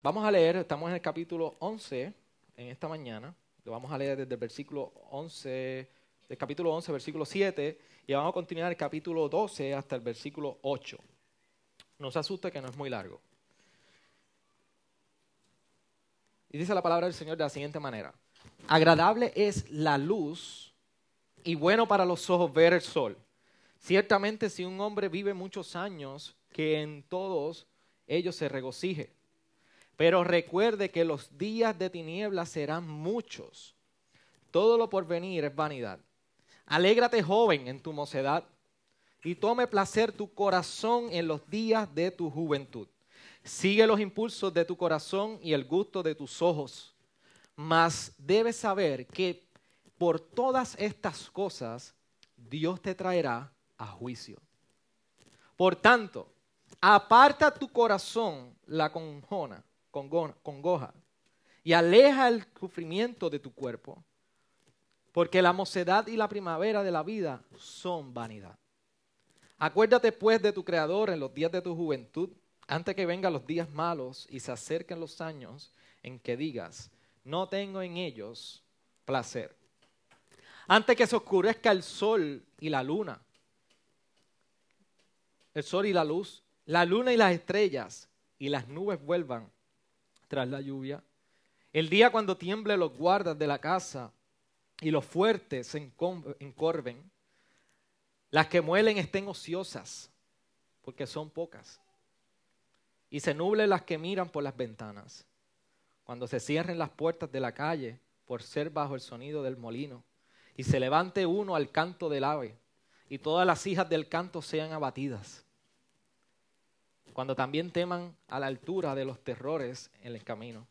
Vamos a leer, estamos en el capítulo 11 en esta mañana. Lo vamos a leer desde el versículo 11, del capítulo 11, versículo 7, y vamos a continuar el capítulo 12 hasta el versículo 8. No se asuste que no es muy largo. Y dice la palabra del Señor de la siguiente manera. Agradable es la luz y bueno para los ojos ver el sol. Ciertamente si un hombre vive muchos años, que en todos ellos se regocije. Pero recuerde que los días de tinieblas serán muchos. Todo lo por venir es vanidad. Alégrate joven en tu mocedad y tome placer tu corazón en los días de tu juventud. Sigue los impulsos de tu corazón y el gusto de tus ojos. Mas debes saber que por todas estas cosas Dios te traerá a juicio. Por tanto, aparta tu corazón la conjona congoja y aleja el sufrimiento de tu cuerpo, porque la mocedad y la primavera de la vida son vanidad. Acuérdate pues de tu Creador en los días de tu juventud, antes que vengan los días malos y se acerquen los años en que digas, no tengo en ellos placer. Antes que se oscurezca el sol y la luna, el sol y la luz, la luna y las estrellas y las nubes vuelvan tras la lluvia. El día cuando tiemble los guardas de la casa y los fuertes se encorven, las que muelen estén ociosas, porque son pocas, y se nublen las que miran por las ventanas, cuando se cierren las puertas de la calle por ser bajo el sonido del molino, y se levante uno al canto del ave, y todas las hijas del canto sean abatidas cuando también teman a la altura de los terrores en el camino,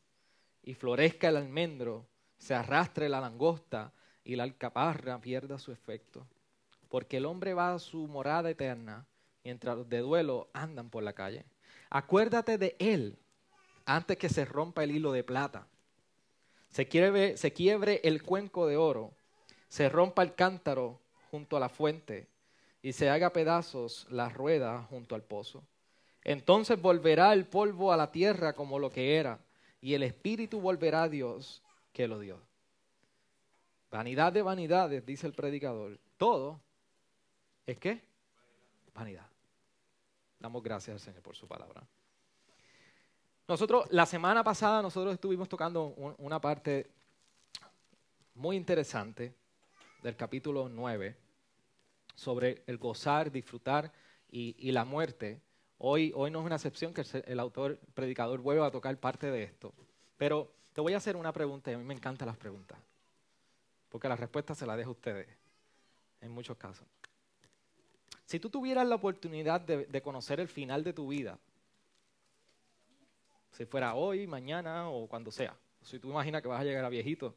y florezca el almendro, se arrastre la langosta y la alcaparra pierda su efecto. Porque el hombre va a su morada eterna, mientras los de duelo andan por la calle. Acuérdate de él antes que se rompa el hilo de plata, se quiebre, se quiebre el cuenco de oro, se rompa el cántaro junto a la fuente y se haga pedazos la rueda junto al pozo. Entonces volverá el polvo a la tierra como lo que era, y el espíritu volverá a Dios que lo dio. Vanidad de vanidades, dice el predicador. Todo es qué? Vanidad. Damos gracias al Señor por su palabra. Nosotros, la semana pasada, nosotros estuvimos tocando una parte muy interesante del capítulo 9 sobre el gozar, disfrutar y, y la muerte Hoy, hoy no es una excepción que el autor, predicador, vuelva a tocar parte de esto. Pero te voy a hacer una pregunta y a mí me encantan las preguntas. Porque la respuesta se la dejo a ustedes, en muchos casos. Si tú tuvieras la oportunidad de, conocer el final de tu vida, si fuera hoy, mañana o cuando sea, si tú imaginas que vas a llegar a viejito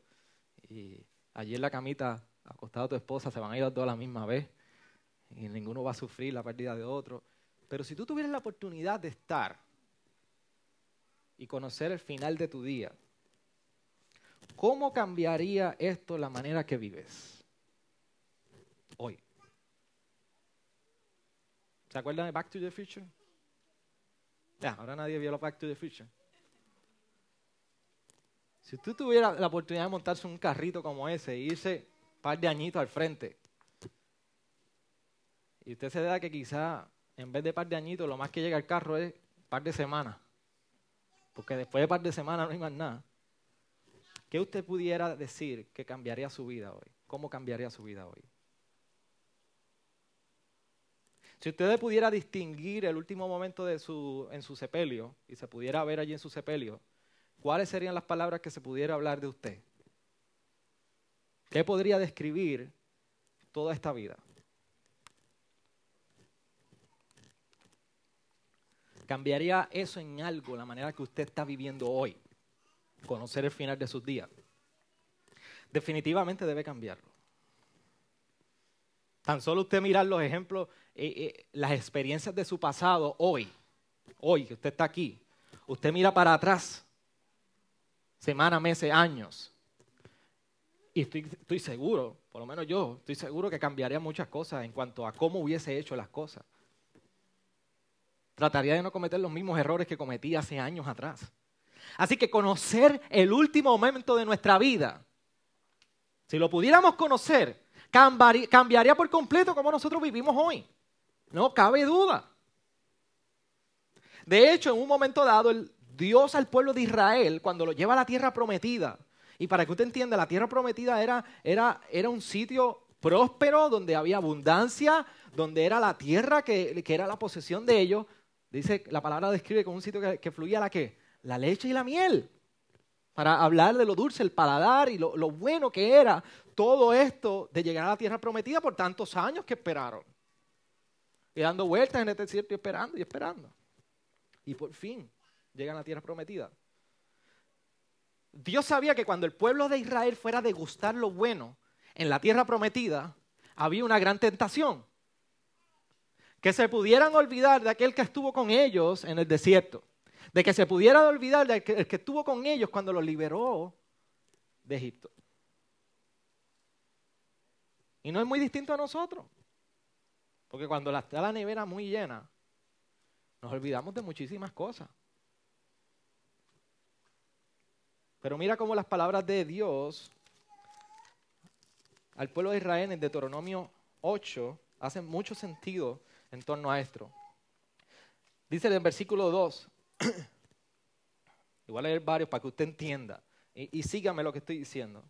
y allí en la camita, acostado a tu esposa, se van a ir a todos a la misma vez y ninguno va a sufrir la pérdida de otro. Pero si tú tuvieras la oportunidad de estar y conocer el final de tu día, ¿cómo cambiaría esto la manera que vives hoy? ¿Se acuerdan de Back to the Future? Ya, ahora nadie vio Back to the Future. Si tú tuvieras la oportunidad de montarse un carrito como ese e irse un par de añitos al frente, y usted se da que quizá en vez de par de añitos, lo más que llega al carro es par de semanas. Porque después de par de semanas no hay más nada. ¿Qué usted pudiera decir que cambiaría su vida hoy? ¿Cómo cambiaría su vida hoy? Si usted pudiera distinguir el último momento de su, en su sepelio y se pudiera ver allí en su sepelio, ¿cuáles serían las palabras que se pudiera hablar de usted? ¿Qué podría describir toda esta vida? ¿Cambiaría eso en algo la manera que usted está viviendo hoy? Conocer el final de sus días. Definitivamente debe cambiarlo. Tan solo usted mirar los ejemplos, eh, eh, las experiencias de su pasado hoy, hoy que usted está aquí. Usted mira para atrás, semanas, meses, años. Y estoy, estoy seguro, por lo menos yo, estoy seguro que cambiaría muchas cosas en cuanto a cómo hubiese hecho las cosas. Trataría de no cometer los mismos errores que cometí hace años atrás. Así que conocer el último momento de nuestra vida, si lo pudiéramos conocer, cambiaría por completo como nosotros vivimos hoy. No cabe duda. De hecho, en un momento dado, Dios al pueblo de Israel, cuando lo lleva a la tierra prometida, y para que usted entienda, la tierra prometida era, era, era un sitio próspero, donde había abundancia, donde era la tierra que, era la posesión de ellos. Dice, la palabra describe como un sitio que, fluía la qué? La leche y la miel. Para hablar de lo dulce, el paladar y lo, lo bueno que era todo esto de llegar a la tierra prometida por tantos años que esperaron. Y dando vueltas en este desierto y esperando y esperando. Y por fin llegan a la tierra prometida. Dios sabía que cuando el pueblo de Israel fuera a degustar lo bueno en la tierra prometida, había una gran tentación. Que se pudieran olvidar de aquel que estuvo con ellos en el desierto. De que se pudieran olvidar de aquel que estuvo con ellos cuando los liberó de Egipto. Y no es muy distinto a nosotros. Porque cuando está la nevera muy llena, nos olvidamos de muchísimas cosas. Pero mira cómo las palabras de Dios al pueblo de Israel en Deuteronomio 8 hacen mucho sentido en torno a esto. Dice en versículo 2, igual leer varios para que usted entienda y, y sígame lo que estoy diciendo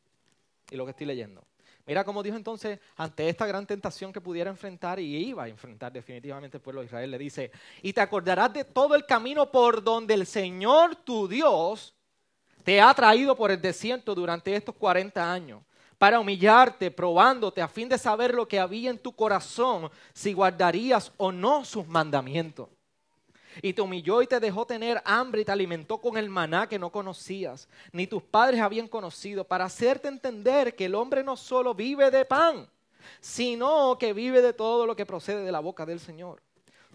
y lo que estoy leyendo. Mira cómo Dios entonces, ante esta gran tentación que pudiera enfrentar y iba a enfrentar definitivamente el pueblo de Israel, le dice, y te acordarás de todo el camino por donde el Señor tu Dios te ha traído por el desierto durante estos 40 años para humillarte, probándote, a fin de saber lo que había en tu corazón, si guardarías o no sus mandamientos. Y te humilló y te dejó tener hambre y te alimentó con el maná que no conocías, ni tus padres habían conocido, para hacerte entender que el hombre no solo vive de pan, sino que vive de todo lo que procede de la boca del Señor.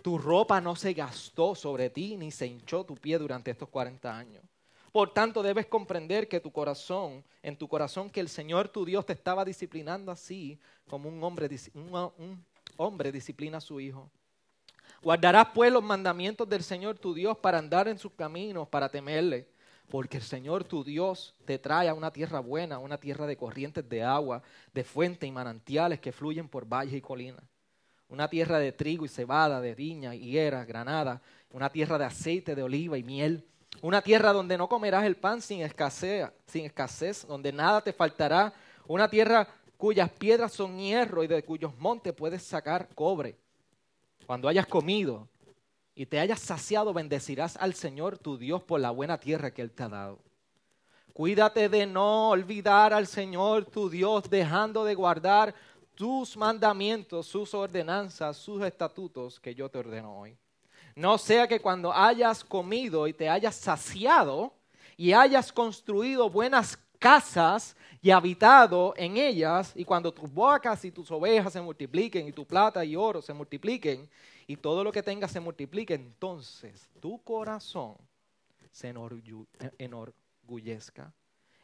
Tu ropa no se gastó sobre ti, ni se hinchó tu pie durante estos 40 años. Por tanto, debes comprender que tu corazón, en tu corazón, que el Señor tu Dios te estaba disciplinando así como un hombre, un, hombre disciplina a su hijo. Guardarás pues los mandamientos del Señor tu Dios para andar en sus caminos, para temerle. Porque el Señor tu Dios te trae a una tierra buena, una tierra de corrientes de agua, de fuentes y manantiales que fluyen por valles y colinas. Una tierra de trigo y cebada, de viña, higuera, granada, una tierra de aceite, de oliva y miel una tierra donde no comerás el pan sin escasez, sin escasez, donde nada te faltará. Una tierra cuyas piedras son hierro y de cuyos montes puedes sacar cobre. Cuando hayas comido y te hayas saciado, bendecirás al Señor tu Dios por la buena tierra que Él te ha dado. Cuídate de no olvidar al Señor tu Dios, dejando de guardar tus mandamientos, sus ordenanzas, sus estatutos que yo te ordeno hoy. No sea que cuando hayas comido y te hayas saciado y hayas construido buenas casas y habitado en ellas, y cuando tus vacas y tus ovejas se multipliquen, y tu plata y oro se multipliquen, y todo lo que tengas se multiplique, entonces tu corazón se enorgullezca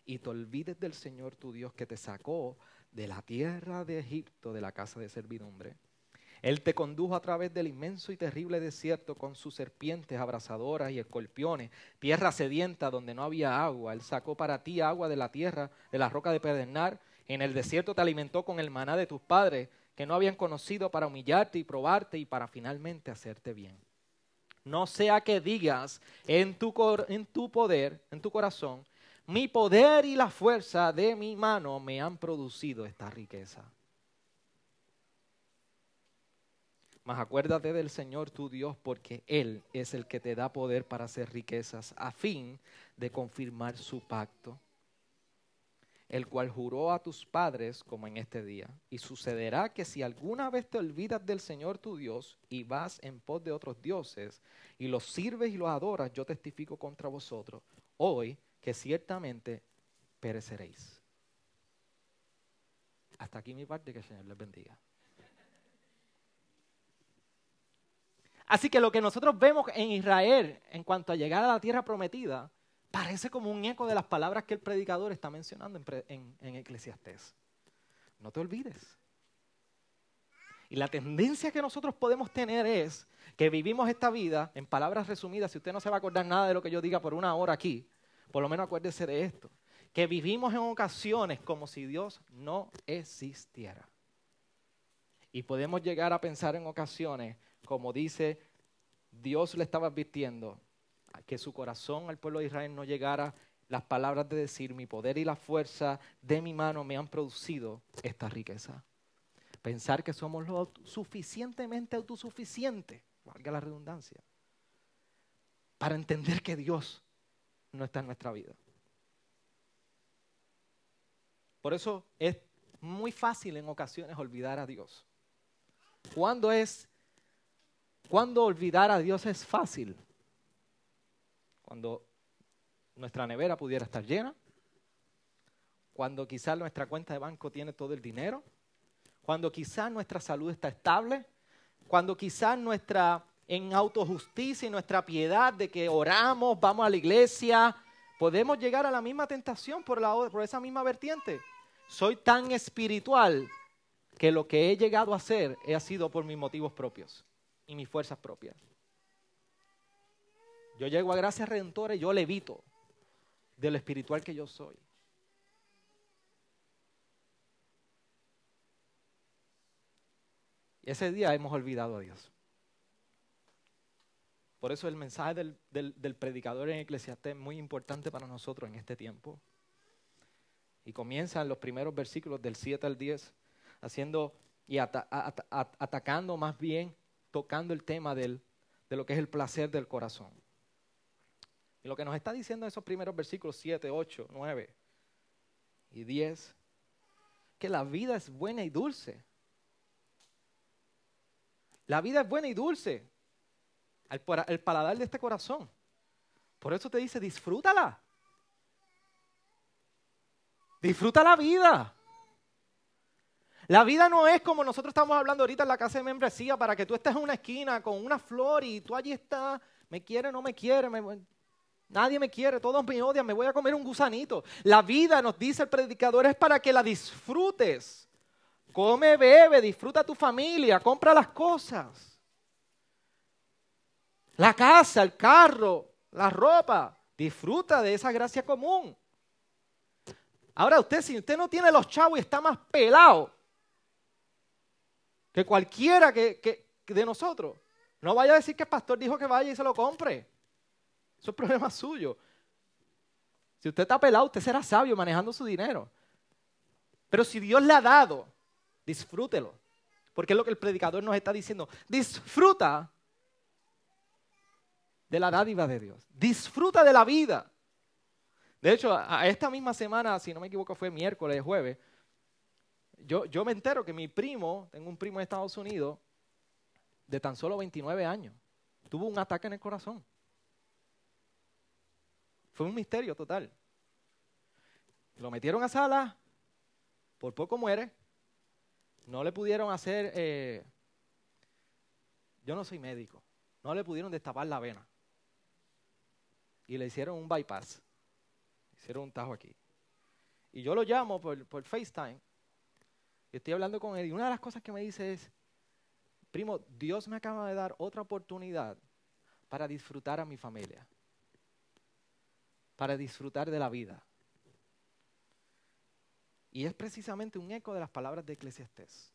y te olvides del Señor tu Dios que te sacó de la tierra de Egipto, de la casa de servidumbre él te condujo a través del inmenso y terrible desierto con sus serpientes abrasadoras y escorpiones, tierra sedienta donde no había agua. Él sacó para ti agua de la tierra, de la roca de Pedernal. En el desierto te alimentó con el maná de tus padres, que no habían conocido para humillarte y probarte y para finalmente hacerte bien. No sea que digas en tu, en tu poder, en tu corazón, mi poder y la fuerza de mi mano me han producido esta riqueza. Mas acuérdate del Señor tu Dios, porque Él es el que te da poder para hacer riquezas, a fin de confirmar su pacto, el cual juró a tus padres como en este día. Y sucederá que si alguna vez te olvidas del Señor tu Dios y vas en pos de otros dioses y los sirves y los adoras, yo testifico contra vosotros hoy que ciertamente pereceréis. Hasta aquí mi parte, que el Señor les bendiga. Así que lo que nosotros vemos en Israel en cuanto a llegar a la tierra prometida, parece como un eco de las palabras que el predicador está mencionando en, en. No te olvides. Y la tendencia que nosotros podemos tener es que vivimos esta vida, en palabras resumidas, si usted no se va a acordar nada de lo que yo diga por una hora aquí, por lo menos acuérdese de esto, que vivimos en ocasiones como si Dios no existiera. Y podemos llegar a pensar en ocasiones, como dice, Dios le estaba advirtiendo, que su corazón al pueblo de Israel no llegara las palabras de decir, mi poder y la fuerza de mi mano me han producido esta riqueza. Pensar que somos lo suficientemente autosuficientes, valga la redundancia, para entender que Dios no está en nuestra vida. Por eso es muy fácil en ocasiones olvidar a Dios. ¿Cuándo es, cuando olvidar a Dios es fácil? Cuando nuestra nevera pudiera estar llena, cuando quizás nuestra cuenta de banco tiene todo el dinero, cuando quizás nuestra salud está estable, cuando quizás nuestra en autojusticia y nuestra piedad de que oramos, vamos a la iglesia, podemos llegar a la misma tentación por, la, por esa misma vertiente. Soy tan espiritual que lo que he llegado a hacer ha sido por mis motivos propios y mis fuerzas propias. Yo llego a gracia redentora y yo levito de lo espiritual que yo soy. Y ese día hemos olvidado a Dios. Por eso el mensaje del, predicador en Eclesiastés es muy importante para nosotros en este tiempo. Y comienza en los primeros versículos del 7 al 10, haciendo y atacando más bien, tocando el tema de lo que es el placer del corazón. Y lo que nos está diciendo esos primeros versículos 7, 8, 9 y 10, que la vida es buena y dulce. La vida es buena y dulce. El, paladar de este corazón. Por eso te dice, disfrútala. Disfruta la vida. La vida no es como nosotros estamos hablando ahorita en la casa de membresía para que tú estés en una esquina con una flor y tú allí estás, me quiere, no me quiere, nadie me quiere, todos me odian, me voy a comer un gusanito. La vida, nos dice el predicador, es para que la disfrutes. Come, bebe, disfruta tu familia, compra las cosas. La casa, el carro, la ropa, disfruta de esa gracia común. Ahora usted, si usted no tiene los chavos y está más pelado que cualquiera que, de nosotros, no vaya a decir que el pastor dijo que vaya y se lo compre. Eso es problema suyo. Si usted está pelado, usted será sabio manejando su dinero. Pero si Dios le ha dado, disfrútelo. Porque es lo que el predicador nos está diciendo. Disfruta de la dádiva de Dios. Disfruta de la vida. De hecho, esta misma semana, si no me equivoco, fue miércoles, jueves, yo, yo me entero que mi primo, tengo un primo en Estados Unidos, de tan solo 29 años, tuvo un ataque en el corazón. Fue un misterio total. Lo metieron a sala, por poco muere, no le pudieron hacer, eh, yo no soy médico, no le pudieron destapar la vena. Y le hicieron un bypass, hicieron un tajo aquí. Y yo lo llamo por, por FaceTime, estoy hablando con él, y una de las cosas que me dice es, primo, Dios me acaba de dar otra oportunidad para disfrutar a mi familia, para disfrutar de la vida. Y es precisamente un eco de las palabras de Eclesiastés.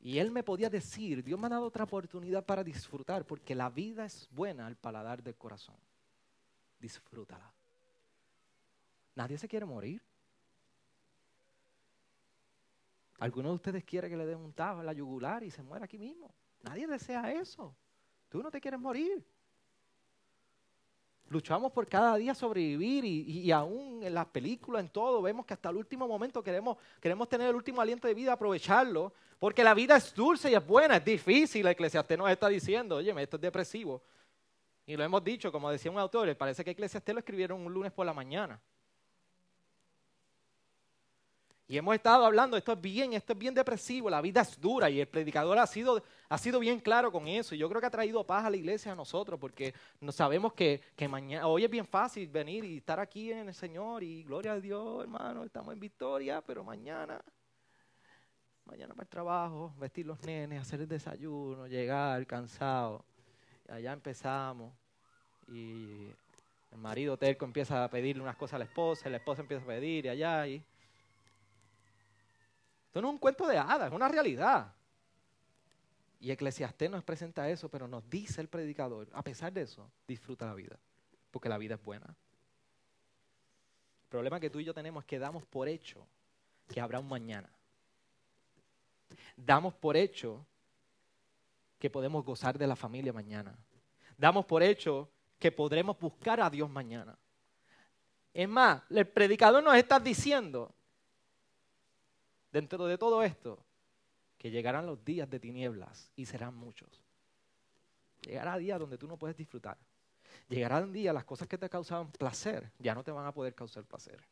Y él me podía decir, Dios me ha dado otra oportunidad para disfrutar, porque la vida es buena al paladar del corazón. Disfrútala. Nadie se quiere morir. ¿Alguno de ustedes quiere que le den un tajo en la yugular y se muera aquí mismo? Nadie desea eso. Tú no te quieres morir. Luchamos por cada día sobrevivir y, aún en las películas, en todo, vemos que hasta el último momento queremos, queremos tener el último aliento de vida, aprovecharlo, porque la vida es dulce y es buena, es difícil. La Eclesiastés nos está diciendo, oye, esto es depresivo. Y lo hemos dicho, como decía un autor, parece que Eclesiastés lo escribieron un lunes por la mañana. Y hemos estado hablando, esto es bien, esto es bien depresivo, la vida es dura y el predicador ha sido, ha sido bien claro con eso. Y yo creo que ha traído paz a la iglesia a nosotros porque sabemos que, que mañana, hoy es bien fácil venir y estar aquí en el Señor y gloria a Dios, hermano, estamos en victoria, pero mañana, mañana para el trabajo, vestir los nenes, hacer el desayuno, llegar cansado. Allá empezamos y El marido terco empieza a pedirle unas cosas a la esposa, la esposa empieza a pedir y allá. Y... Esto no es un cuento de hadas, es una realidad. Y Eclesiastés nos presenta eso, pero nos dice el predicador, a pesar de eso, disfruta la vida, porque la vida es buena. El problema que tú y yo tenemos es que damos por hecho que habrá un mañana. Damos por hecho que podemos gozar de la familia mañana. Damos por hecho que podremos buscar a Dios mañana. Es más, el predicador nos está diciendo, dentro de todo esto, que llegarán los días de tinieblas y serán muchos. Llegará día donde tú no puedes disfrutar. Llegará un día las cosas que te causaban placer ya no te van a poder causar placer.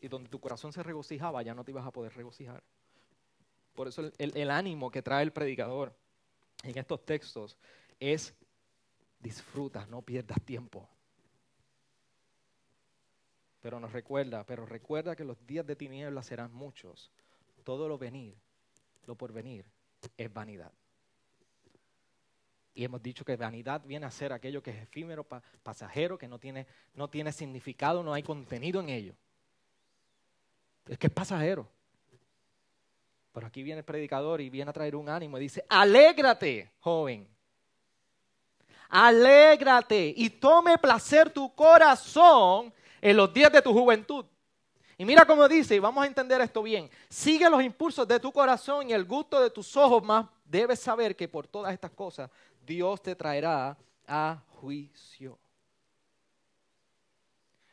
Y donde tu corazón se regocijaba ya no te ibas a poder regocijar. Por eso el, el ánimo que trae el predicador en estos textos es disfruta, no pierdas tiempo. Pero nos recuerda, pero recuerda que los días de tinieblas serán muchos. Todo lo venir lo por venir es vanidad. Y hemos dicho que vanidad viene a ser aquello que es efímero, pasajero, que no tiene, no tiene significado, no hay contenido en ello. Es que es pasajero. Pero aquí viene el predicador y viene a traer un ánimo y dice, alégrate, joven. Alégrate y tome placer tu corazón en los días de tu juventud. Y mira cómo dice, y vamos a entender esto bien, sigue los impulsos de tu corazón y el gusto de tus ojos, más debes saber que por todas estas cosas Dios te traerá a juicio.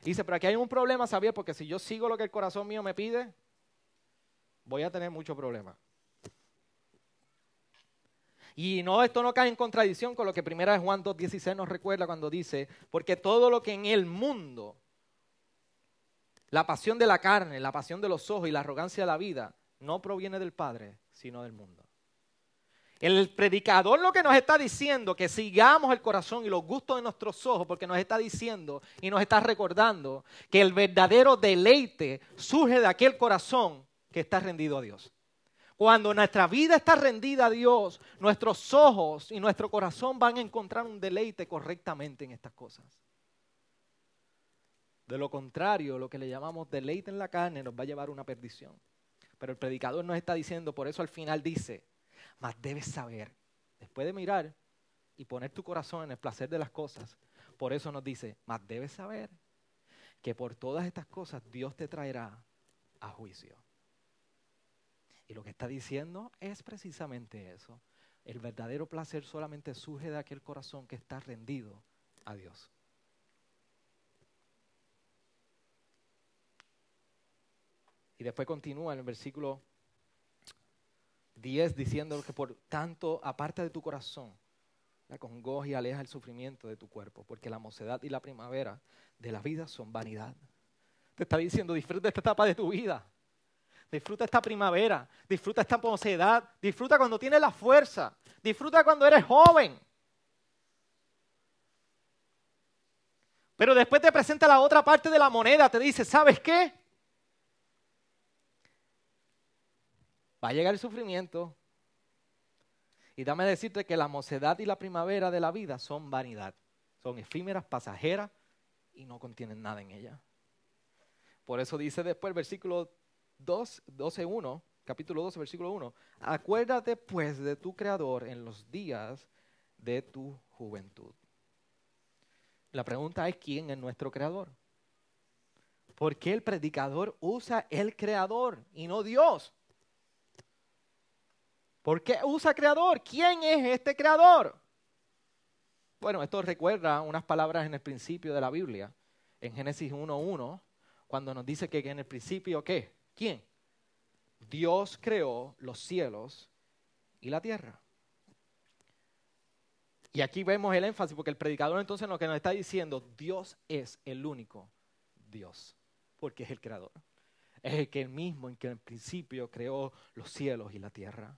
Dice, pero aquí hay un problema, Xavier, porque si yo sigo lo que el corazón mío me pide, voy a tener mucho problema. Y no, esto no cae en contradicción con lo que primera de Juan 2.16 nos recuerda cuando dice, porque todo lo que en el mundo la pasión de la carne, la pasión de los ojos y la arrogancia de la vida no proviene del Padre, sino del mundo. El predicador lo que nos está diciendo, que sigamos el corazón y los gustos de nuestros ojos, porque nos está diciendo y nos está recordando que el verdadero deleite surge de aquel corazón que está rendido a Dios. Cuando nuestra vida está rendida a Dios, nuestros ojos y nuestro corazón van a encontrar un deleite correctamente en estas cosas. De lo contrario, lo que le llamamos deleite en la carne nos va a llevar a una perdición. Pero el predicador nos está diciendo, por eso al final dice, mas debes saber, después de mirar y poner tu corazón en el placer de las cosas, por eso nos dice, mas debes saber que por todas estas cosas Dios te traerá a juicio. Y lo que está diciendo es precisamente eso. El verdadero placer solamente surge de aquel corazón que está rendido a Dios. Después continúa en el versículo 10 diciendo que por tanto, aparte de tu corazón, la congoja y aleja el sufrimiento de tu cuerpo, porque la mocedad y la primavera de la vida son vanidad. Te está diciendo, disfruta esta etapa de tu vida. Disfruta esta primavera, disfruta esta mocedad, disfruta cuando tienes la fuerza, disfruta cuando eres joven. Pero después te presenta la otra parte de la moneda, te dice, ¿sabes qué? Va a llegar el sufrimiento. Y dame decirte que la mocedad y la primavera de la vida son vanidad. Son efímeras, pasajeras y no contienen nada en ella. Por eso dice después el versículo 2, 12.1, capítulo 12, versículo 1. Acuérdate pues de tu Creador en los días de tu juventud. La pregunta es, ¿quién es nuestro Creador? ¿Por qué el predicador usa el Creador y no Dios? ¿Por qué usa creador? ¿Quién es este creador? Bueno, esto recuerda unas palabras en el principio de la Biblia, en Génesis 1.1, cuando nos dice que en el principio, ¿qué? ¿Quién? Dios creó los cielos y la tierra. Y aquí vemos el énfasis, porque el predicador entonces lo que nos está diciendo, Dios es el único Dios, porque es el creador. Es el que el mismo en que en principio creó los cielos y la tierra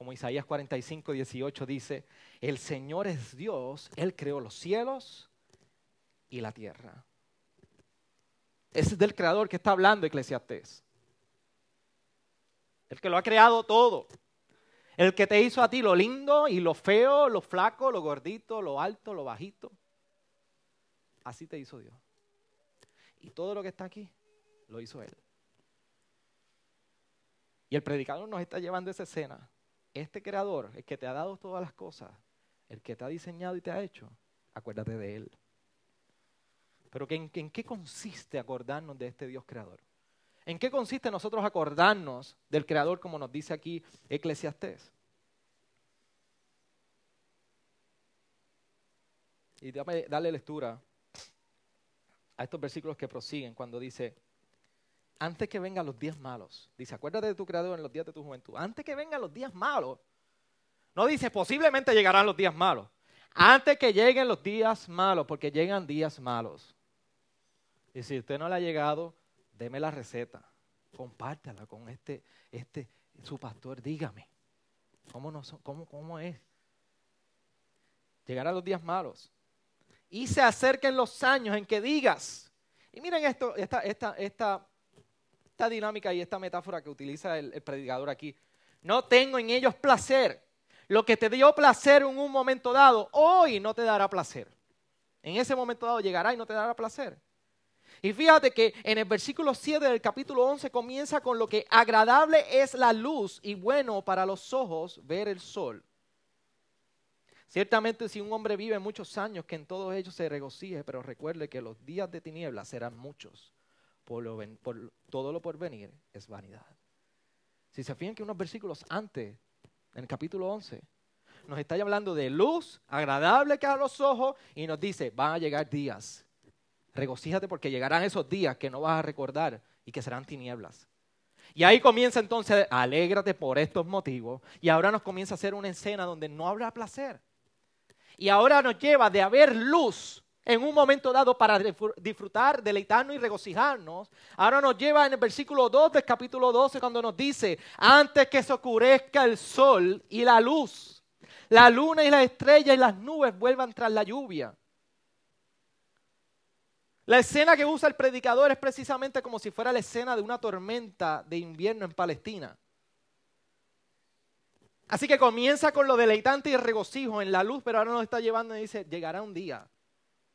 como Isaías 45, 18 dice, el Señor es Dios, Él creó los cielos y la tierra. Ese es del creador que está hablando Eclesiastés. El que lo ha creado todo. El que te hizo a ti lo lindo y lo feo, lo flaco, lo gordito, lo alto, lo bajito. Así te hizo Dios. Y todo lo que está aquí, lo hizo Él. Y el predicador nos está llevando esa escena. Este creador, el que te ha dado todas las cosas, el que te ha diseñado y te ha hecho, acuérdate de Él. Pero ¿en, ¿en qué consiste acordarnos de este Dios creador? ¿En qué consiste nosotros acordarnos del creador como nos dice aquí Eclesiastés? Y dale lectura a estos versículos que prosiguen cuando dice, antes que vengan los días malos, dice, acuérdate de tu creador en los días de tu juventud, antes que vengan los días malos, no dice, posiblemente llegarán los días malos, antes que lleguen los días malos, porque llegan días malos. Y si usted no le ha llegado, deme la receta, compártala con este, este, su pastor, dígame, ¿cómo, no, cómo, cómo es? Llegarán los días malos y se acerquen los años en que digas. Y miren esto, esta, esta, esta, esta dinámica y esta metáfora que utiliza el, el predicador aquí. No tengo en ellos placer. Lo que te dio placer en un momento dado, hoy no te dará placer. En ese momento dado llegará y no te dará placer. Y fíjate que en el versículo 7 del capítulo 11 comienza con lo que agradable es la luz y bueno para los ojos ver el sol. Ciertamente si un hombre vive muchos años, que en todos ellos se regocije, pero recuerde que los días de tinieblas serán muchos. Todo lo por venir es vanidad. Si se fijan que unos versículos antes, en el capítulo 11, nos está hablando de luz agradable que a los ojos y nos dice, van a llegar días. Regocíjate porque llegarán esos días que no vas a recordar y que serán tinieblas. Y ahí comienza entonces, alégrate por estos motivos. Y ahora nos comienza a hacer una escena donde no habrá placer y ahora nos lleva de haber luz en un momento dado para disfrutar, deleitarnos y regocijarnos. Ahora nos lleva en el versículo 2 del capítulo 12 cuando nos dice, antes que se oscurezca el sol y la luz, la luna y la estrella y las nubes vuelvan tras la lluvia. La escena que usa el predicador es precisamente como si fuera la escena de una tormenta de invierno en Palestina. Así que comienza con lo deleitante y regocijo en la luz, pero ahora nos está llevando y dice, llegará un día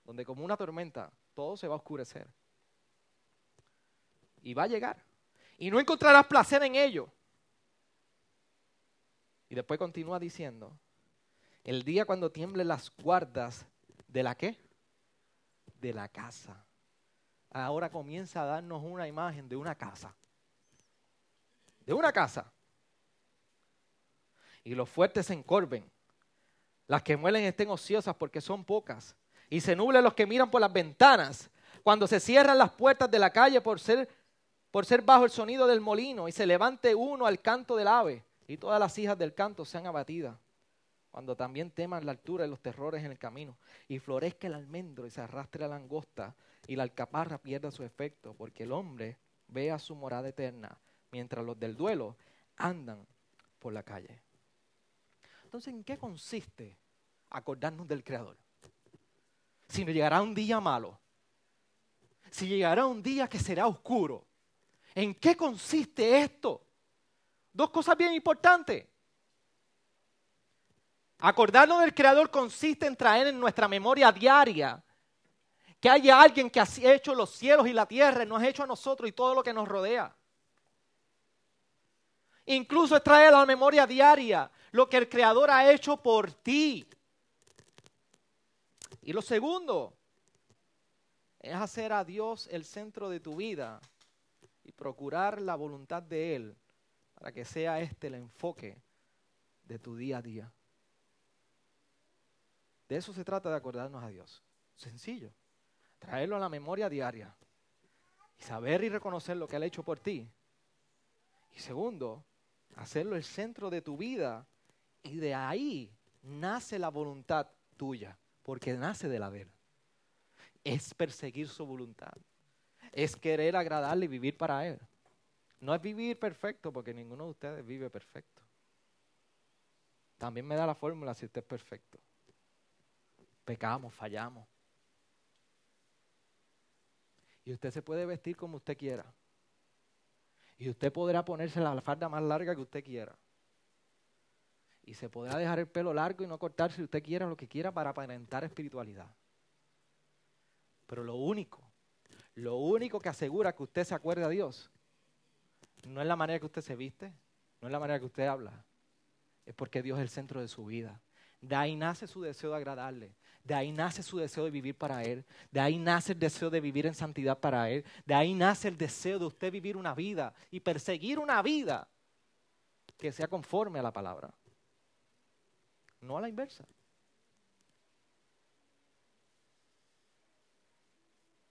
donde como una tormenta todo se va a oscurecer. Y va a llegar. Y no encontrarás placer en ello. Y después continúa diciendo, el día cuando tiemblen las guardas de la qué? De la casa. Ahora comienza a darnos una imagen de una casa. De una casa y los fuertes se encorven. Las que muelen estén ociosas porque son pocas. Y se nublen los que miran por las ventanas. Cuando se cierran las puertas de la calle por ser, por ser bajo el sonido del molino y se levante uno al canto del ave y todas las hijas del canto sean abatidas. Cuando también teman la altura y los terrores en el camino y florezca el almendro y se arrastre la langosta y la alcaparra pierda su efecto porque el hombre vea su morada eterna mientras los del duelo andan por la calle. Entonces, ¿en qué consiste acordarnos del Creador? Si no llegará un día malo, si llegará un día que será oscuro, ¿en qué consiste esto? Dos cosas bien importantes. Acordarnos del Creador consiste en traer en nuestra memoria diaria que haya alguien que ha hecho los cielos y la tierra, y nos ha hecho a nosotros y todo lo que nos rodea. Incluso es traer a la memoria diaria lo que el Creador ha hecho por ti. Y lo segundo es hacer a Dios el centro de tu vida y procurar la voluntad de Él para que sea este el enfoque de tu día a día. De eso se trata de acordarnos a Dios. Sencillo. Traerlo a la memoria diaria y saber y reconocer lo que Él ha hecho por ti. Y segundo, hacerlo el centro de tu vida y de ahí nace la voluntad tuya, porque nace de la de Es perseguir su voluntad. Es querer agradarle y vivir para Él. No es vivir perfecto, porque ninguno de ustedes vive perfecto. También me da la fórmula si usted es perfecto. Pecamos, fallamos. Y usted se puede vestir como usted quiera. Y usted podrá ponerse la falda más larga que usted quiera. Y se podrá dejar el pelo largo y no cortar si usted quiera lo que quiera para aparentar espiritualidad. Pero lo único, lo único que asegura que usted se acuerde a Dios, no es la manera que usted se viste, no es la manera que usted habla, es porque Dios es el centro de su vida. De ahí nace su deseo de agradarle. De ahí nace su deseo de vivir para Él. De ahí nace el deseo de vivir en santidad para Él. De ahí nace el deseo de usted vivir una vida y perseguir una vida que sea conforme a la palabra. No a la inversa.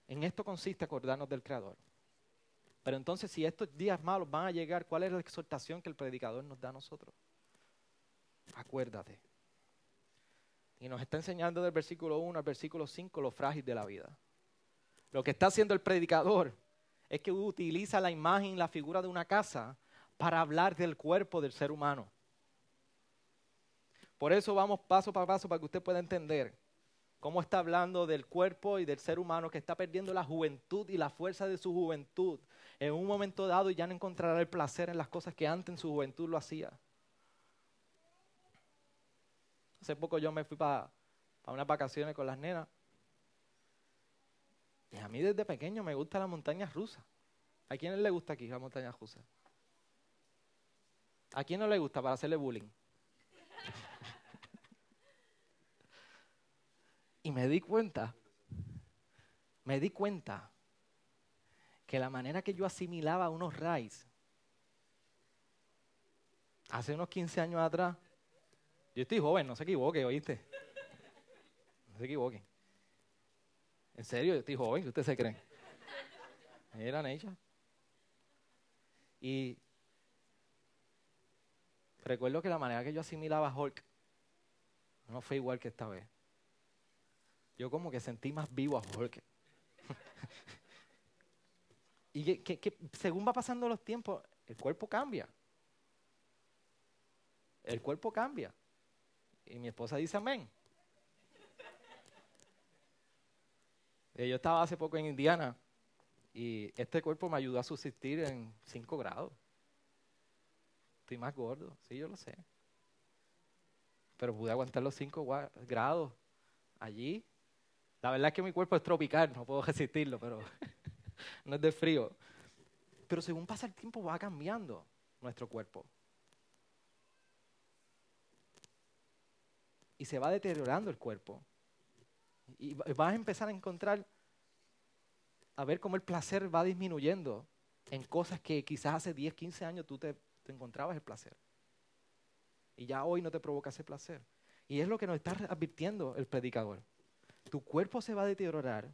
En esto consiste acordarnos del Creador. Pero entonces, si estos días malos van a llegar, ¿cuál es la exhortación que el predicador nos da a nosotros? Acuérdate. Y nos está enseñando del versículo 1 al versículo 5 lo frágil de la vida. Lo que está haciendo el predicador es que utiliza la imagen, la figura de una casa para hablar del cuerpo del ser humano. Por eso vamos paso por paso para que usted pueda entender cómo está hablando del cuerpo y del ser humano que está perdiendo la juventud y la fuerza de su juventud en un momento dado y ya no encontrará el placer en las cosas que antes en su juventud lo hacía. Hace poco yo me fui para unas vacaciones con las nenas. Y a mí desde pequeño me gusta la montaña rusa. ¿A quién le gusta aquí la montaña rusa? ¿A quién no le gusta para hacerle bullying? Y me di cuenta, me di cuenta que la manera que yo asimilaba unos raíz hace unos 15 años atrás yo estoy joven, no se equivoque, ¿oíste? No se equivoque. En serio, yo estoy joven, ¿qué ustedes se creen? Era Neisha. Y recuerdo que la manera que yo asimilaba a Hulk no fue igual que esta vez. Yo como que sentí más vivo a Hulk. y que según va pasando los tiempos, el cuerpo cambia. El cuerpo cambia. Y mi esposa dice amén. Yo estaba hace poco en Indiana y este cuerpo me ayudó a subsistir en 5 grados. Estoy más gordo, sí, yo lo sé. Pero pude aguantar los 5 grados allí. La verdad es que mi cuerpo es tropical, no puedo resistirlo, pero no es de frío. Pero según pasa el tiempo va cambiando nuestro cuerpo. y se va deteriorando el cuerpo. Y vas a empezar a encontrar, a ver cómo el placer va disminuyendo en cosas que quizás hace 10, 15 años tú te, encontrabas el placer. Y ya hoy no te provoca ese placer. Y es lo que nos está advirtiendo el predicador. Tu cuerpo se va a deteriorar,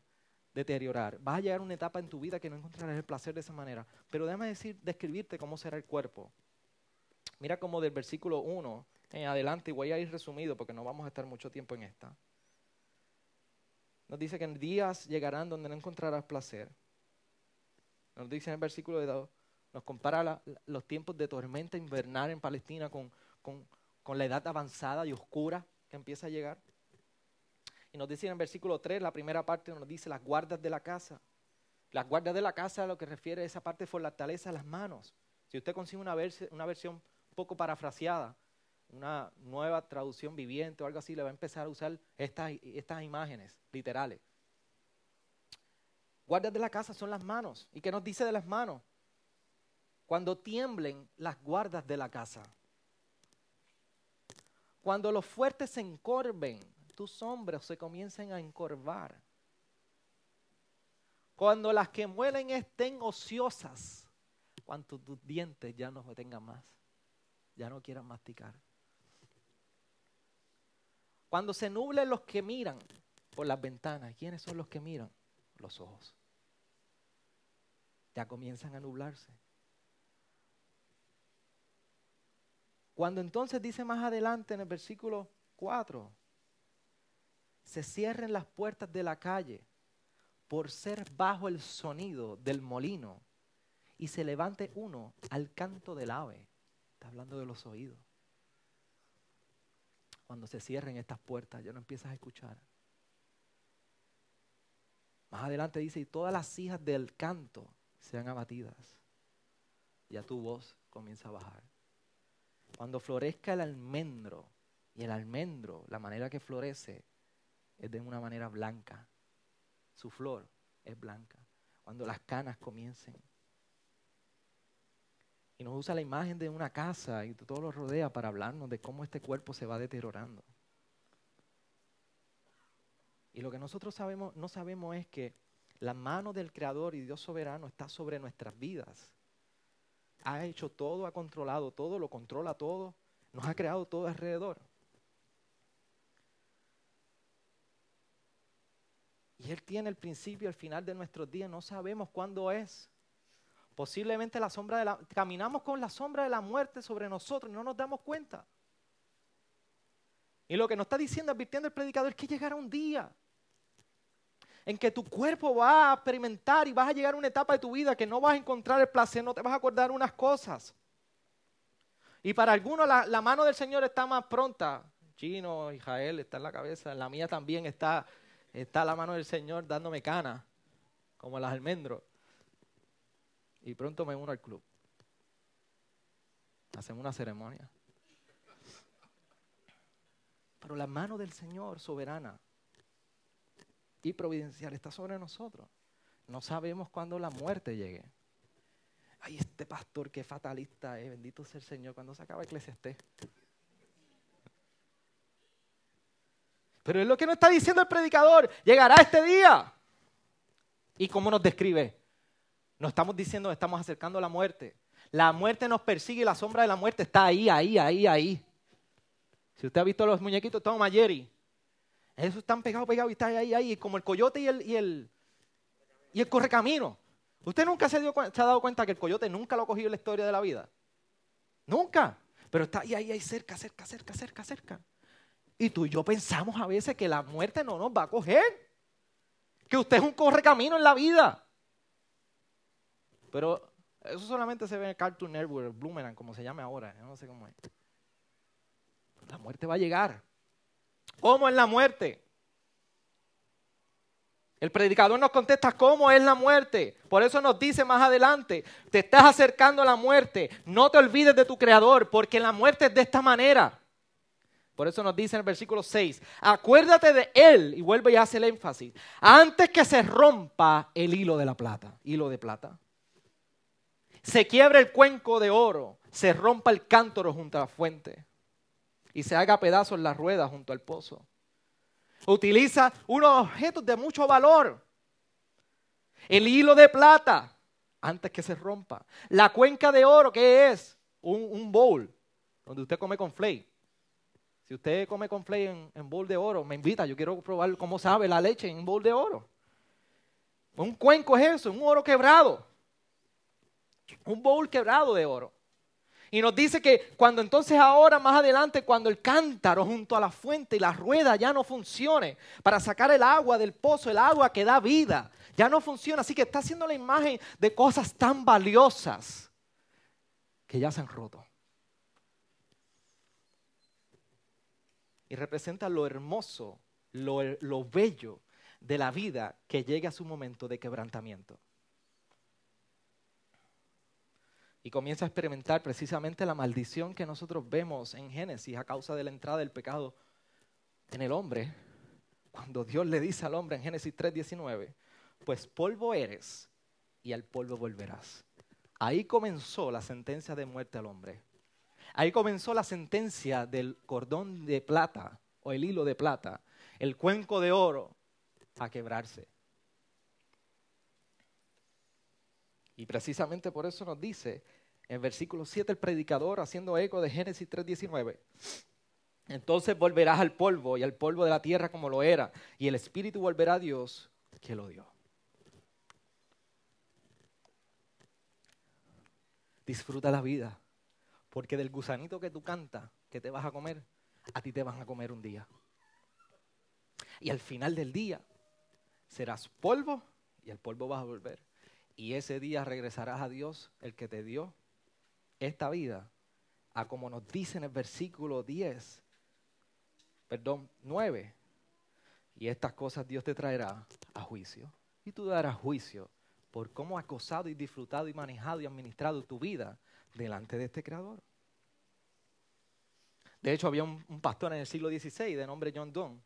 deteriorar. Vas a llegar a una etapa en tu vida que no encontrarás el placer de esa manera. Pero déjame decir, describirte cómo será el cuerpo. Mira como del versículo 1 en adelante, y voy a ir resumido porque no vamos a estar mucho tiempo en esta. Nos dice que en días llegarán donde no encontrarás placer. Nos dice en el versículo de 2, nos compara los tiempos de tormenta invernal en Palestina con, con la edad avanzada y oscura que empieza a llegar. Y nos dice en el versículo 3, la primera parte nos dice las guardas de la casa. Las guardas de la casa lo que refiere a esa parte de fortaleza las manos. Si usted consigue una, versión un poco parafraseada, una nueva traducción viviente o algo así, le va a empezar a usar estas, estas imágenes literales. Guardias de la casa son las manos. ¿Y qué nos dice de las manos? Cuando tiemblen las guardas de la casa. Cuando los fuertes se encorven, tus hombros se comiencen a encorvar. Cuando las que muelen estén ociosas, cuando tus dientes ya no tengan más, ya no quieran masticar. Cuando se nublen los que miran por las ventanas, ¿quiénes son los que miran? Los ojos. Ya comienzan a nublarse. Cuando entonces dice más adelante en el versículo 4, se cierren las puertas de la calle por ser bajo el sonido del molino y se levante uno al canto del ave. Está hablando de los oídos cuando se cierren estas puertas, ya no empiezas a escuchar. Más adelante dice, y todas las hijas del canto sean abatidas. Ya tu voz comienza a bajar. Cuando florezca el almendro, y el almendro, la manera que florece, es de una manera blanca. su flor es blanca. Cuando las canas comiencen. Y nos usa la imagen de una casa y todo lo rodea para hablarnos de cómo este cuerpo se va deteriorando. Y lo que nosotros sabemos, no sabemos es que la mano del Creador y Dios soberano está sobre nuestras vidas. Ha hecho todo, ha controlado todo, lo controla todo, nos ha creado todo alrededor. Y Él tiene el principio y el final de nuestros días. No sabemos cuándo es. Posiblemente la sombra de la, caminamos con la sombra de la muerte sobre nosotros y no nos damos cuenta. Y lo que nos está diciendo, advirtiendo el predicador, es que llegará un día en que tu cuerpo va a experimentar y vas a llegar a una etapa de tu vida que no vas a encontrar el placer, no te vas a acordar unas cosas. Y para algunos la, la mano del Señor está más pronta. Chino, Israel está en la cabeza, la mía también está está la mano del Señor dándome cana, como las almendros. Y pronto me uno al club. Hacemos una ceremonia. Pero la mano del Señor soberana y providencial está sobre nosotros. No sabemos cuándo la muerte llegue. Ay, este pastor que fatalista es, bendito sea el Señor, cuando se acaba Eclesiastés. Pero es lo que nos está diciendo el predicador. Llegará este día. ¿Y cómo nos describe? Nos estamos diciendo, estamos acercando a la muerte. La muerte nos persigue y la sombra de la muerte está ahí, ahí, ahí, ahí. Si usted ha visto los muñequitos Tom Jerry, esos están pegados, pegados y están ahí, ahí, como el coyote y el, y el, y el correcamino. ¿Usted nunca se, se ha dado cuenta que el coyote nunca lo ha cogido en la historia de la vida? Nunca. Pero está ahí, ahí, ahí, cerca, cerca, cerca, cerca, cerca. Y tú y yo pensamos a veces que la muerte no nos va a coger. Que usted es un correcamino en la vida. Pero eso solamente se ve en el Cartoon Network, Bloomerang, como se llame ahora. no sé cómo es. La muerte va a llegar. ¿Cómo es la muerte? El predicador nos contesta cómo es la muerte. Por eso nos dice más adelante, te estás acercando a la muerte. No te olvides de tu creador, porque la muerte es de esta manera. Por eso nos dice en el versículo 6, acuérdate de él, y vuelve y hace el énfasis, antes que se rompa el hilo de la plata, hilo de plata. Se quiebre el cuenco de oro, se rompa el cántoro junto a la fuente y se haga pedazos la rueda junto al pozo. Utiliza unos objetos de mucho valor. El hilo de plata, antes que se rompa. La cuenca de oro, ¿qué es? Un, un bowl, donde usted come con flake. Si usted come con en, en bowl de oro, me invita, yo quiero probar cómo sabe la leche en un bowl de oro. Un cuenco es eso, un oro quebrado. Un bowl quebrado de oro. Y nos dice que cuando entonces ahora, más adelante, cuando el cántaro junto a la fuente y la rueda ya no funcione para sacar el agua del pozo, el agua que da vida, ya no funciona. Así que está haciendo la imagen de cosas tan valiosas que ya se han roto. Y representa lo hermoso, lo, bello de la vida que llega a su momento de quebrantamiento. Y comienza a experimentar precisamente la maldición que nosotros vemos en Génesis a causa de la entrada del pecado en el hombre. Cuando Dios le dice al hombre en Génesis 3:19, pues polvo eres y al polvo volverás. Ahí comenzó la sentencia de muerte al hombre. Ahí comenzó la sentencia del cordón de plata o el hilo de plata, el cuenco de oro, a quebrarse. Y precisamente por eso nos dice en versículo 7 el predicador haciendo eco de Génesis 3:19. Entonces volverás al polvo y al polvo de la tierra como lo era, y el espíritu volverá a Dios que lo dio. Disfruta la vida. Porque del gusanito que tú cantas, que te vas a comer, a ti te van a comer un día. Y al final del día serás polvo y al polvo vas a volver. Y ese día regresarás a Dios, el que te dio esta vida, a como nos dice en el versículo 10, perdón, 9. Y estas cosas Dios te traerá a juicio. Y tú darás juicio por cómo has gozado y disfrutado y manejado y administrado tu vida delante de este creador. De hecho, había un, pastor en el siglo XVI de nombre John Donne.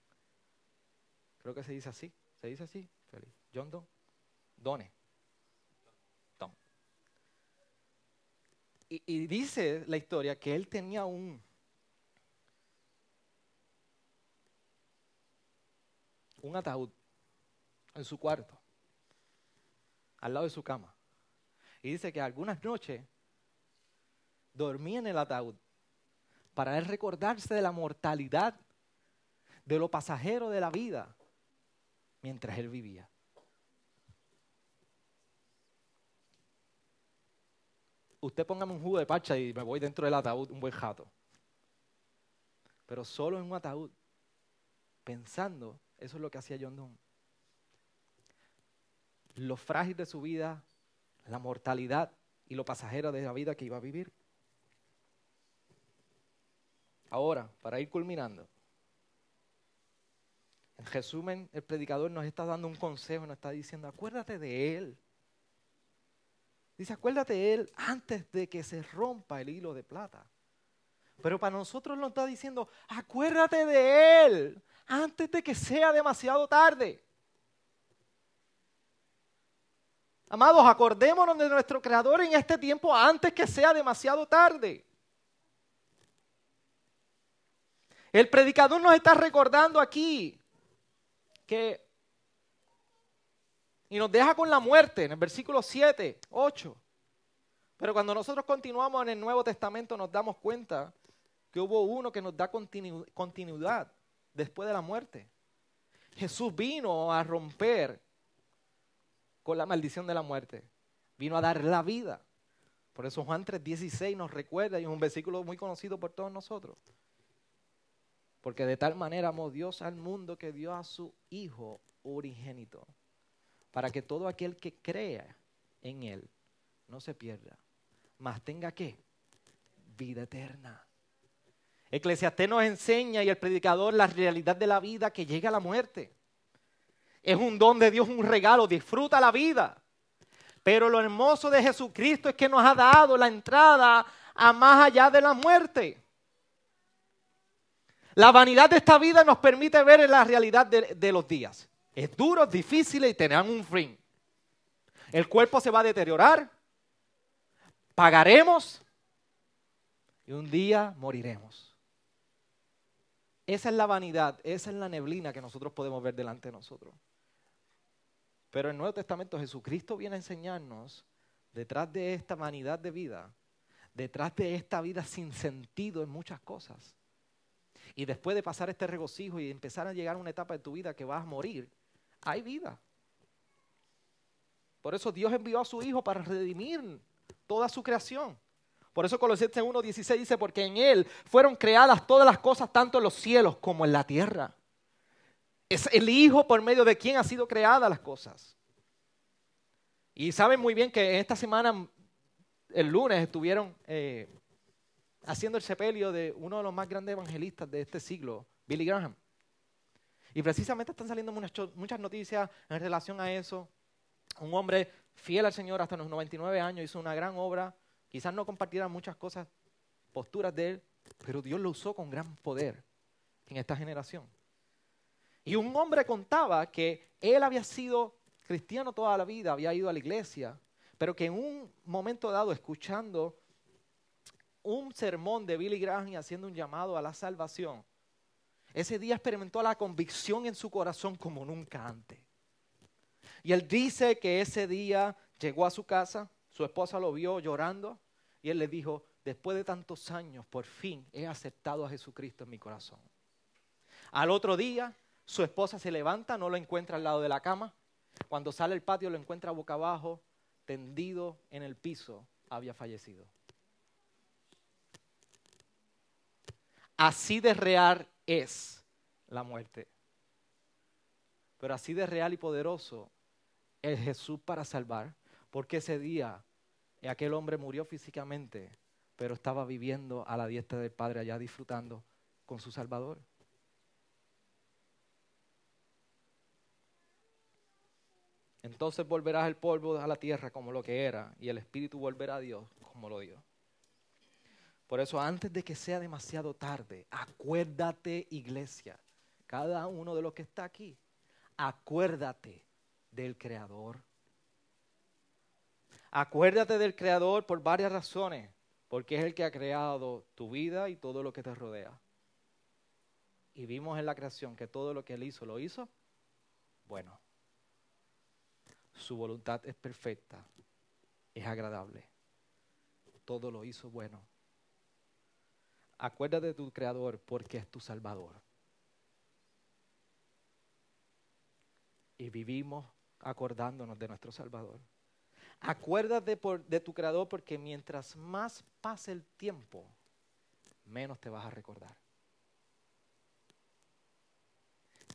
Creo que se dice así. ¿Se dice así? Félix? John Don. Done. Tom. Y, y dice la historia que él tenía un, un ataúd en su cuarto, al lado de su cama. Y dice que algunas noches dormía en el ataúd para él recordarse de la mortalidad, de lo pasajero de la vida, mientras él vivía. Usted póngame un jugo de pacha y me voy dentro del ataúd un buen jato. Pero solo en un ataúd, pensando, eso es lo que hacía John Donne. Lo frágil de su vida, la mortalidad y lo pasajero de la vida que iba a vivir. Ahora, para ir culminando, en resumen, el predicador nos está dando un consejo, nos está diciendo, acuérdate de Él. Dice, acuérdate de Él antes de que se rompa el hilo de plata. Pero para nosotros nos está diciendo, acuérdate de Él antes de que sea demasiado tarde. Amados, acordémonos de nuestro Creador en este tiempo antes que sea demasiado tarde. El predicador nos está recordando aquí que, y nos deja con la muerte en el versículo 7, 8. Pero cuando nosotros continuamos en el Nuevo Testamento nos damos cuenta que hubo uno que nos da continuidad después de la muerte. Jesús vino a romper con la maldición de la muerte. Vino a dar la vida. Por eso Juan 3:16 nos recuerda, y es un versículo muy conocido por todos nosotros. Porque de tal manera amó Dios al mundo que dio a su Hijo unigénito, para que todo aquel que crea en Él no se pierda, mas tenga que vida eterna. Eclesiastés nos enseña y el predicador la realidad de la vida que llega a la muerte. Es un don de Dios, un regalo, disfruta la vida. Pero lo hermoso de Jesucristo es que nos ha dado la entrada a más allá de la muerte. La vanidad de esta vida nos permite ver la realidad de, los días. Es duro, difícil y tendrán un fin. El cuerpo se va a deteriorar, pagaremos y un día moriremos. Esa es la vanidad, esa es la neblina que nosotros podemos ver delante de nosotros. Pero el Nuevo Testamento Jesucristo viene a enseñarnos, detrás de esta vanidad de vida, detrás de esta vida sin sentido en muchas cosas, y después de pasar este regocijo y empezar a llegar a una etapa de tu vida que vas a morir, hay vida. Por eso Dios envió a su Hijo para redimir toda su creación. Por eso Colosenses 1.16 dice, porque en Él fueron creadas todas las cosas, tanto en los cielos como en la tierra. Es el Hijo por medio de quien ha sido creadas las cosas. Y saben muy bien que esta semana, el lunes, estuvieron eh, haciendo el sepelio de uno de los más grandes evangelistas de este siglo, Billy Graham. Y precisamente están saliendo muchas, noticias en relación a eso. Un hombre fiel al Señor hasta los 99 años hizo una gran obra. Quizás no compartiera muchas cosas, posturas de él, pero Dios lo usó con gran poder en esta generación. Y un hombre contaba que él había sido cristiano toda la vida, había ido a la iglesia, pero que en un momento dado, escuchando un sermón de Billy Graham haciendo un llamado a la salvación, ese día experimentó la convicción en su corazón como nunca antes. Y él dice que ese día llegó a su casa, su esposa lo vio llorando y él le dijo, después de tantos años, por fin he aceptado a Jesucristo en mi corazón. Al otro día, su esposa se levanta, no lo encuentra al lado de la cama. Cuando sale al patio lo encuentra boca abajo, tendido en el piso, había fallecido. Así de real es la muerte. Pero así de real y poderoso es Jesús para salvar, porque ese día aquel hombre murió físicamente, pero estaba viviendo a la diestra del Padre allá disfrutando con su Salvador. Entonces volverás el polvo a la tierra como lo que era, y el Espíritu volverá a Dios como lo dio. Por eso antes de que sea demasiado tarde, acuérdate iglesia, cada uno de los que está aquí, acuérdate del Creador. Acuérdate del Creador por varias razones, porque es el que ha creado tu vida y todo lo que te rodea. Y vimos en la creación que todo lo que Él hizo, lo hizo bueno. Su voluntad es perfecta, es agradable. Todo lo hizo bueno. Acuérdate de tu Creador porque es tu Salvador. Y vivimos acordándonos de nuestro Salvador. Acuérdate de tu Creador porque mientras más pase el tiempo, menos te vas a recordar.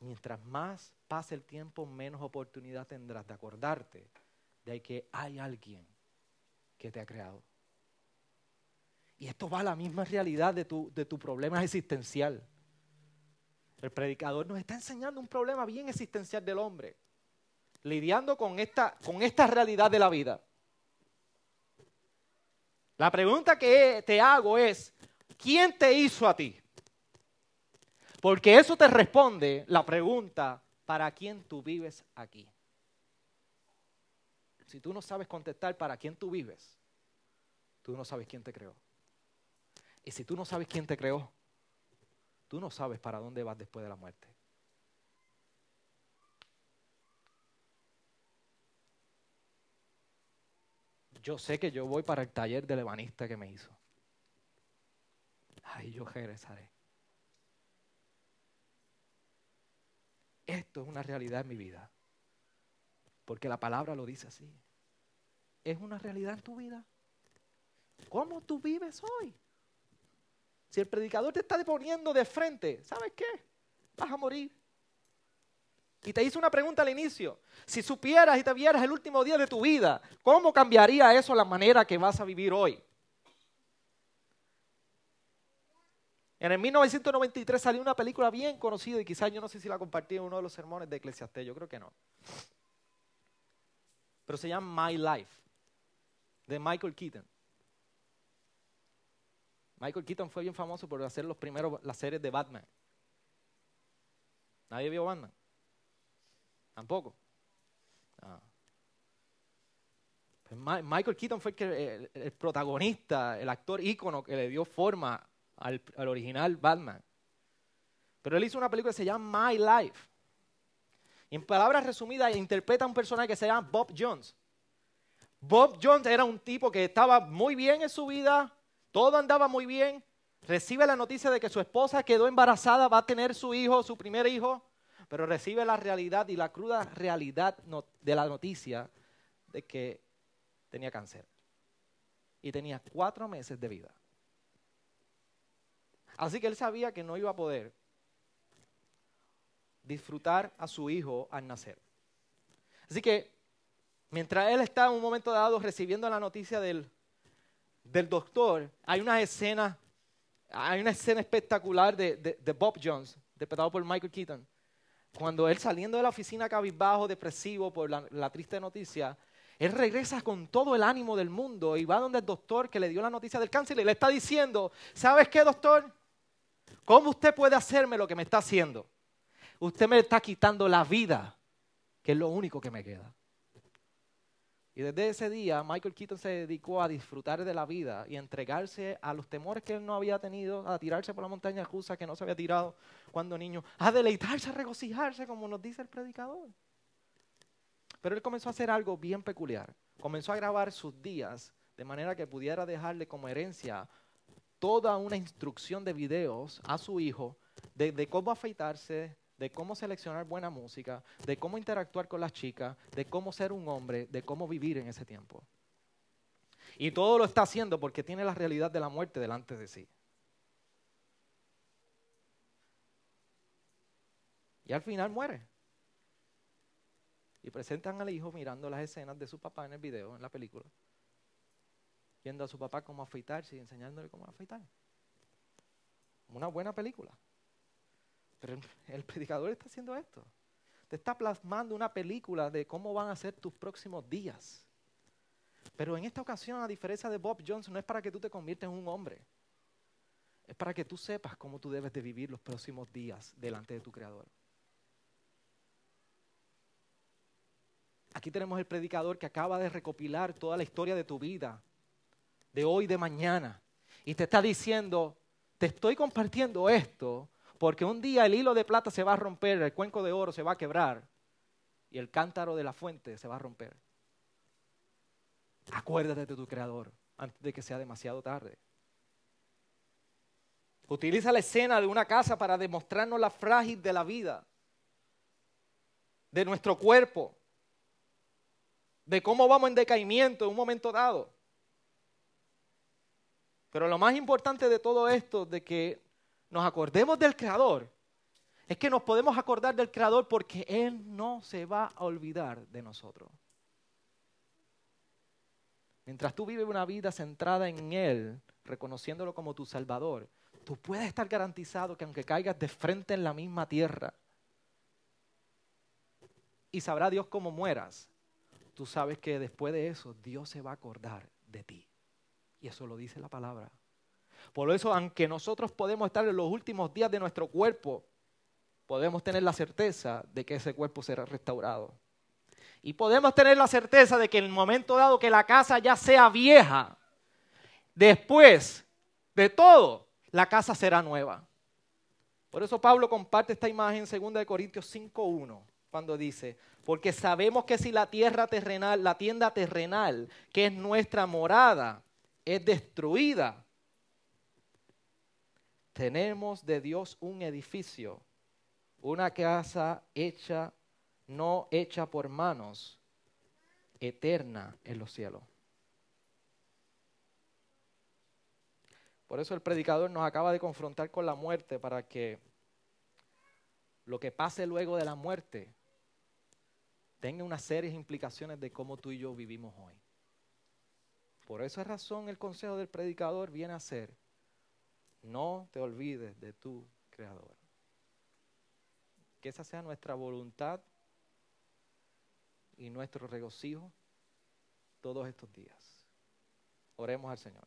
Mientras más pase el tiempo, menos oportunidad tendrás de acordarte de que hay alguien que te ha creado. Y esto va a la misma realidad de tu, de tu problema existencial. El predicador nos está enseñando un problema bien existencial del hombre, lidiando con esta, con esta realidad de la vida. La pregunta que te hago es, ¿quién te hizo a ti? Porque eso te responde la pregunta, ¿para quién tú vives aquí? Si tú no sabes contestar para quién tú vives, tú no sabes quién te creó. Y si tú no sabes quién te creó, tú no sabes para dónde vas después de la muerte. Yo sé que yo voy para el taller del ebanista que me hizo. Ahí yo regresaré. Esto es una realidad en mi vida. Porque la palabra lo dice así. Es una realidad en tu vida. ¿Cómo tú vives hoy? Si el predicador te está poniendo de frente, ¿sabes qué? Vas a morir. Y te hice una pregunta al inicio. Si supieras y te vieras el último día de tu vida, ¿cómo cambiaría eso la manera que vas a vivir hoy? En el 1993 salió una película bien conocida y quizás yo no sé si la compartí en uno de los sermones de Eclesiastés, yo creo que no. Pero se llama My Life, de Michael Keaton. Michael Keaton fue bien famoso por hacer los primeros, las series de Batman. ¿Nadie vio Batman? Tampoco. Ah. Pues Michael Keaton fue el, protagonista, el actor ícono que le dio forma al, original Batman. Pero él hizo una película que se llama My Life. Y en palabras resumidas, interpreta a un personaje que se llama Bob Jones. Bob Jones era un tipo que estaba muy bien en su vida, todo andaba muy bien. Recibe la noticia de que su esposa quedó embarazada, va a tener su hijo, su primer hijo, pero recibe la realidad y la cruda realidad de la noticia de que tenía cáncer. Y tenía cuatro meses de vida. Así que él sabía que no iba a poder disfrutar a su hijo al nacer. Así que mientras él está en un momento dado recibiendo la noticia del, del doctor, hay una escena, hay una escena espectacular de, de, Bob Jones, interpretado por Michael Keaton, cuando él saliendo de la oficina cabizbajo, depresivo por la, la triste noticia, él regresa con todo el ánimo del mundo y va donde el doctor que le dio la noticia del cáncer y le está diciendo, ¿sabes qué, doctor? ¿Cómo usted puede hacerme lo que me está haciendo? Usted me está quitando la vida, que es lo único que me queda. Y desde ese día Michael Keaton se dedicó a disfrutar de la vida y entregarse a los temores que él no había tenido, a tirarse por la montaña rusa que no se había tirado cuando niño, a deleitarse, a regocijarse, como nos dice el predicador. Pero él comenzó a hacer algo bien peculiar. Comenzó a grabar sus días de manera que pudiera dejarle como herencia toda una instrucción de videos a su hijo de, cómo afeitarse, de cómo seleccionar buena música, de cómo interactuar con las chicas, de cómo ser un hombre, de cómo vivir en ese tiempo. Y todo lo está haciendo porque tiene la realidad de la muerte delante de sí. Y al final muere. Y presentan al hijo mirando las escenas de su papá en el video, en la película viendo a su papá cómo afeitarse y enseñándole cómo afeitar. Una buena película. Pero el, predicador está haciendo esto. Te está plasmando una película de cómo van a ser tus próximos días. Pero en esta ocasión, a diferencia de Bob Johnson, no es para que tú te conviertas en un hombre. Es para que tú sepas cómo tú debes de vivir los próximos días delante de tu Creador. Aquí tenemos el predicador que acaba de recopilar toda la historia de tu vida, de hoy, de mañana. Y te está diciendo, te estoy compartiendo esto porque un día el hilo de plata se va a romper, el cuenco de oro se va a quebrar y el cántaro de la fuente se va a romper. Acuérdate de tu creador antes de que sea demasiado tarde. Utiliza la escena de una casa para demostrarnos la frágil de la vida, de nuestro cuerpo, de cómo vamos en decaimiento en un momento dado. Pero lo más importante de todo esto, de que nos acordemos del Creador, es que nos podemos acordar del Creador porque Él no se va a olvidar de nosotros. Mientras tú vives una vida centrada en Él, reconociéndolo como tu Salvador, tú puedes estar garantizado que aunque caigas de frente en la misma tierra, y sabrá Dios cómo mueras, tú sabes que después de eso Dios se va a acordar de ti. Y eso lo dice la palabra. Por eso, aunque nosotros podemos estar en los últimos días de nuestro cuerpo, podemos tener la certeza de que ese cuerpo será restaurado. Y podemos tener la certeza de que en el momento dado que la casa ya sea vieja, después de todo, la casa será nueva. Por eso Pablo comparte esta imagen en 2 Corintios 5.1, cuando dice, porque sabemos que si la tierra terrenal, la tienda terrenal, que es nuestra morada, es destruida, tenemos de Dios un edificio, una casa hecha, no hecha por manos, eterna en los cielos. Por eso el predicador nos acaba de confrontar con la muerte para que lo que pase luego de la muerte tenga una serie de implicaciones de cómo tú y yo vivimos hoy. Por esa razón el consejo del predicador viene a ser, no te olvides de tu creador. Que esa sea nuestra voluntad y nuestro regocijo todos estos días. Oremos al Señor.